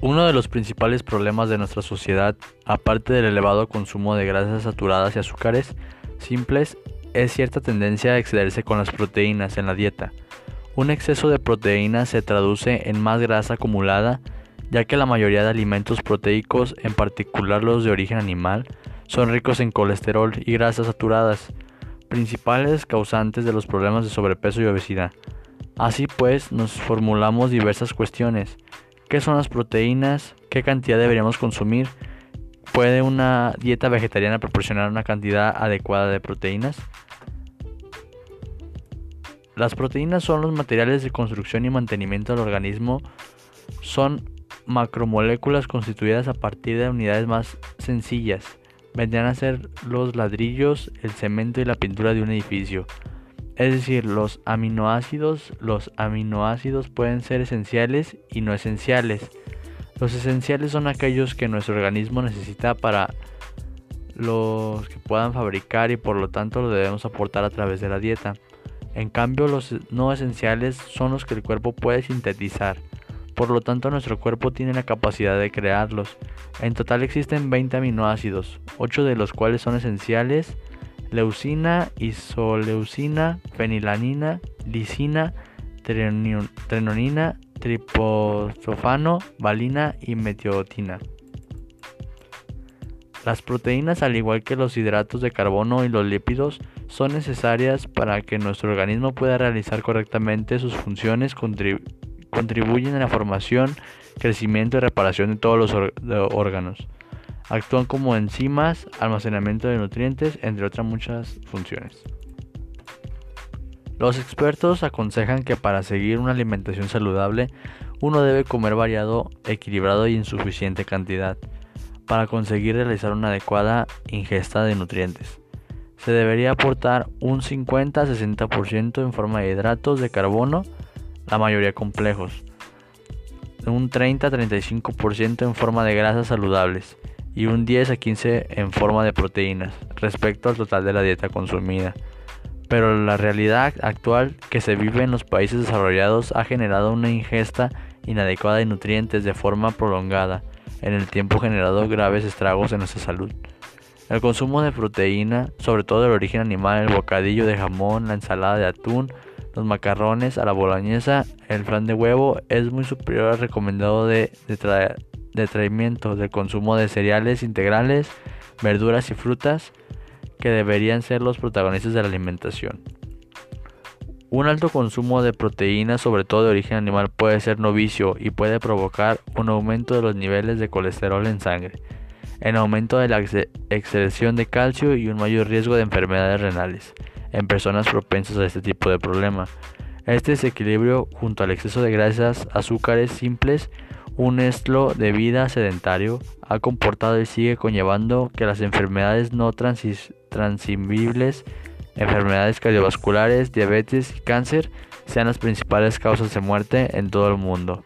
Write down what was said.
Uno de los principales problemas de nuestra sociedad, aparte del elevado consumo de grasas saturadas y azúcares simples, es cierta tendencia a excederse con las proteínas en la dieta. Un exceso de proteínas se traduce en más grasa acumulada, ya que la mayoría de alimentos proteicos, en particular los de origen animal, son ricos en colesterol y grasas saturadas, principales causantes de los problemas de sobrepeso y obesidad. Así pues, nos formulamos diversas cuestiones. ¿Qué son las proteínas? ¿Qué cantidad deberíamos consumir? ¿Puede una dieta vegetariana proporcionar una cantidad adecuada de proteínas? Las proteínas son los materiales de construcción y mantenimiento del organismo. Son macromoléculas constituidas a partir de unidades más sencillas. Vendrían a ser los ladrillos, el cemento y la pintura de un edificio. Es decir, los aminoácidos, los aminoácidos pueden ser esenciales y no esenciales. Los esenciales son aquellos que nuestro organismo necesita para los que puedan fabricar y por lo tanto lo debemos aportar a través de la dieta. En cambio, los no esenciales son los que el cuerpo puede sintetizar. Por lo tanto, nuestro cuerpo tiene la capacidad de crearlos. En total existen 20 aminoácidos, 8 de los cuales son esenciales leucina, isoleucina, fenilanina, lisina, trenonina, triptofano, valina y metiotina. Las proteínas, al igual que los hidratos de carbono y los lípidos, son necesarias para que nuestro organismo pueda realizar correctamente sus funciones, contribuyen a la formación, crecimiento y reparación de todos los órganos. Actúan como enzimas, almacenamiento de nutrientes, entre otras muchas funciones. Los expertos aconsejan que para seguir una alimentación saludable uno debe comer variado, equilibrado y en suficiente cantidad para conseguir realizar una adecuada ingesta de nutrientes. Se debería aportar un 50-60% en forma de hidratos de carbono, la mayoría complejos, un 30-35% en forma de grasas saludables y un 10 a 15 en forma de proteínas respecto al total de la dieta consumida. Pero la realidad actual que se vive en los países desarrollados ha generado una ingesta inadecuada de nutrientes de forma prolongada en el tiempo generado graves estragos en nuestra salud. El consumo de proteína, sobre todo del origen animal, el bocadillo de jamón, la ensalada de atún, los macarrones a la boloñesa, el flan de huevo es muy superior al recomendado de, de, detraimiento del consumo de cereales integrales, verduras y frutas que deberían ser los protagonistas de la alimentación. Un alto consumo de proteínas, sobre todo de origen animal, puede ser novicio y puede provocar un aumento de los niveles de colesterol en sangre, en aumento de la excreción de calcio y un mayor riesgo de enfermedades renales en personas propensas a este tipo de problema. Este desequilibrio, junto al exceso de grasas, azúcares simples, un estilo de vida sedentario ha comportado y sigue conllevando que las enfermedades no transmisibles, enfermedades cardiovasculares, diabetes y cáncer sean las principales causas de muerte en todo el mundo.